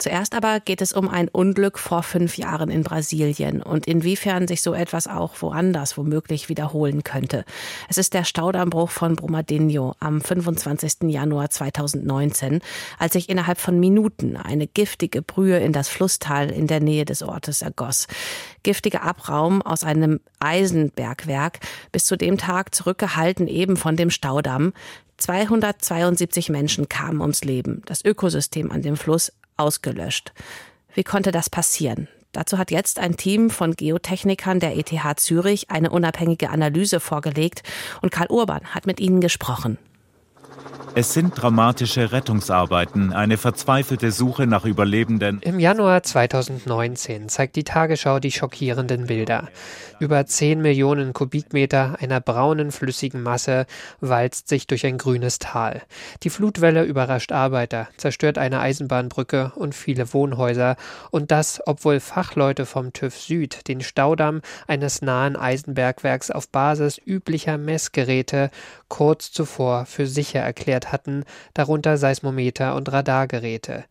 Zuerst aber geht es um ein Unglück vor fünf Jahren in Brasilien und inwiefern sich so etwas auch woanders womöglich wiederholen könnte. Es ist der Staudammbruch von Brumadinho am 25. Januar 2019, als sich innerhalb von Minuten eine giftige Brühe in das Flusstal in der Nähe des Ortes ergoss. Giftiger Abraum aus einem Eisenbergwerk, bis zu dem Tag zurückgehalten eben von dem Staudamm. 272 Menschen kamen ums Leben. Das Ökosystem an dem Fluss ausgelöscht. Wie konnte das passieren? Dazu hat jetzt ein Team von Geotechnikern der ETH Zürich eine unabhängige Analyse vorgelegt und Karl Urban hat mit ihnen gesprochen. Es sind dramatische Rettungsarbeiten, eine verzweifelte Suche nach Überlebenden. Im Januar 2019 zeigt die Tagesschau die schockierenden Bilder. Über 10 Millionen Kubikmeter einer braunen flüssigen Masse walzt sich durch ein grünes Tal. Die Flutwelle überrascht Arbeiter, zerstört eine Eisenbahnbrücke und viele Wohnhäuser. Und das, obwohl Fachleute vom TÜV Süd den Staudamm eines nahen Eisenbergwerks auf Basis üblicher Messgeräte kurz zuvor für sicher erklärt hatten, darunter Seismometer und Radargeräte.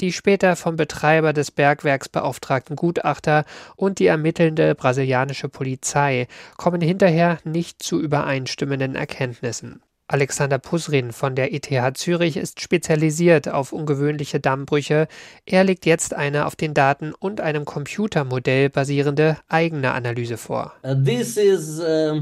Die später vom Betreiber des Bergwerks beauftragten Gutachter und die ermittelnde brasilianische Polizei kommen hinterher nicht zu übereinstimmenden Erkenntnissen. Alexander Pusrin von der ETH Zürich ist spezialisiert auf ungewöhnliche Dammbrüche. Er legt jetzt eine auf den Daten und einem Computermodell basierende eigene Analyse vor. This is a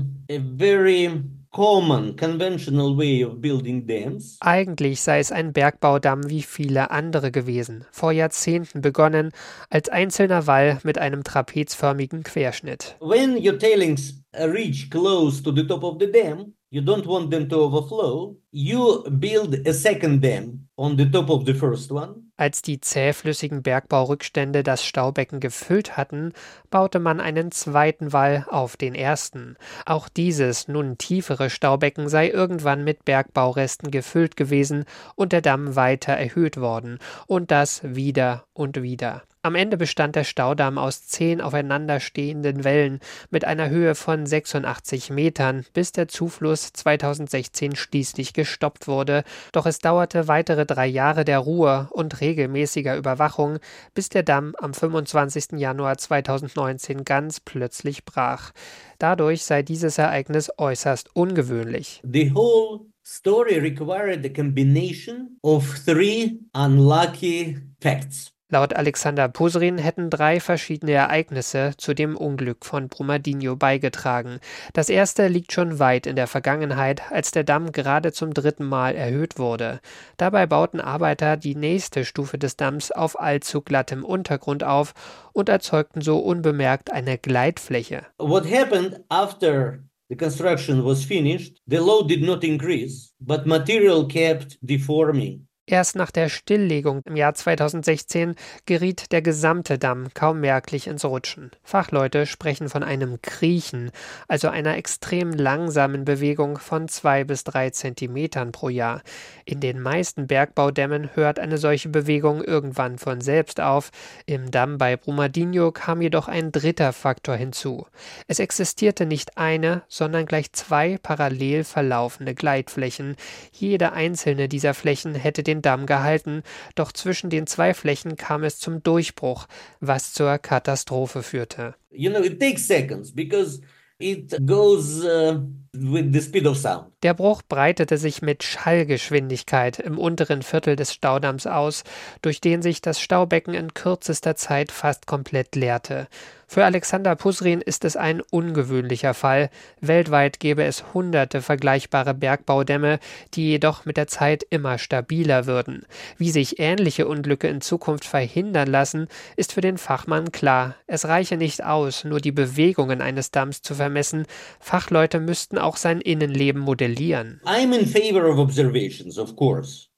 very common conventional way of building dams. Eigentlich sei es ein Bergbaudamm wie viele andere gewesen, vor Jahrzehnten begonnen als einzelner Wall mit einem trapezförmigen Querschnitt. When your tailings reach close to the top of the dam, you don't want them to overflow, you build a second dam on the top of the first one. Als die zähflüssigen Bergbaurückstände das Staubecken gefüllt hatten, baute man einen zweiten Wall auf den ersten. Auch dieses nun tiefere Staubecken sei irgendwann mit Bergbauresten gefüllt gewesen und der Damm weiter erhöht worden, und das wieder und wieder. Am Ende bestand der Staudamm aus zehn aufeinanderstehenden Wellen mit einer Höhe von 86 Metern, bis der Zufluss 2016 schließlich gestoppt wurde. Doch es dauerte weitere drei Jahre der Ruhe und regelmäßiger Überwachung, bis der Damm am 25. Januar 2019 ganz plötzlich brach. Dadurch sei dieses Ereignis äußerst ungewöhnlich. The whole story required a combination of three unlucky facts. Laut Alexander Pusrin hätten drei verschiedene Ereignisse zu dem Unglück von Brumadinho beigetragen. Das erste liegt schon weit in der Vergangenheit, als der Damm gerade zum dritten Mal erhöht wurde. Dabei bauten Arbeiter die nächste Stufe des Damms auf allzu glattem Untergrund auf und erzeugten so unbemerkt eine Gleitfläche. What happened after the construction was finished? The load did not increase, but material kept deforming. Erst nach der Stilllegung im Jahr 2016 geriet der gesamte Damm kaum merklich ins Rutschen. Fachleute sprechen von einem Kriechen, also einer extrem langsamen Bewegung von zwei bis drei Zentimetern pro Jahr. In den meisten Bergbaudämmen hört eine solche Bewegung irgendwann von selbst auf. Im Damm bei Brumadinho kam jedoch ein dritter Faktor hinzu. Es existierte nicht eine, sondern gleich zwei parallel verlaufende Gleitflächen. Jede einzelne dieser Flächen hätte den den Damm gehalten, doch zwischen den zwei Flächen kam es zum Durchbruch, was zur Katastrophe führte. You know, it takes seconds because it goes uh, with the speed of sound. Der Bruch breitete sich mit Schallgeschwindigkeit im unteren Viertel des Staudamms aus, durch den sich das Staubecken in kürzester Zeit fast komplett leerte. Für Alexander Pusrin ist es ein ungewöhnlicher Fall. Weltweit gäbe es hunderte vergleichbare Bergbaudämme, die jedoch mit der Zeit immer stabiler würden. Wie sich ähnliche Unglücke in Zukunft verhindern lassen, ist für den Fachmann klar. Es reiche nicht aus, nur die Bewegungen eines Damms zu vermessen. Fachleute müssten auch sein Innenleben modellieren verlieren.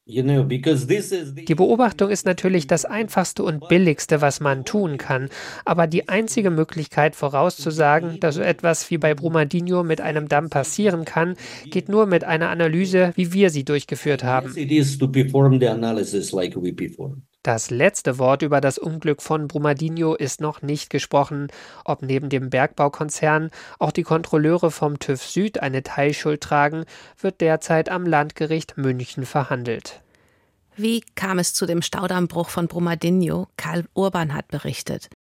Die Beobachtung ist natürlich das Einfachste und Billigste, was man tun kann, aber die einzige Möglichkeit vorauszusagen, dass so etwas wie bei Brumadinho mit einem Damm passieren kann, geht nur mit einer Analyse, wie wir sie durchgeführt haben. Das letzte Wort über das Unglück von Brumadinho ist noch nicht gesprochen. Ob neben dem Bergbaukonzern auch die Kontrolleure vom TÜV Süd eine Teilschuld tragen, wird derzeit am Landgericht München verhandelt. Wie kam es zu dem Staudammbruch von Brumadinho? Karl Urban hat berichtet.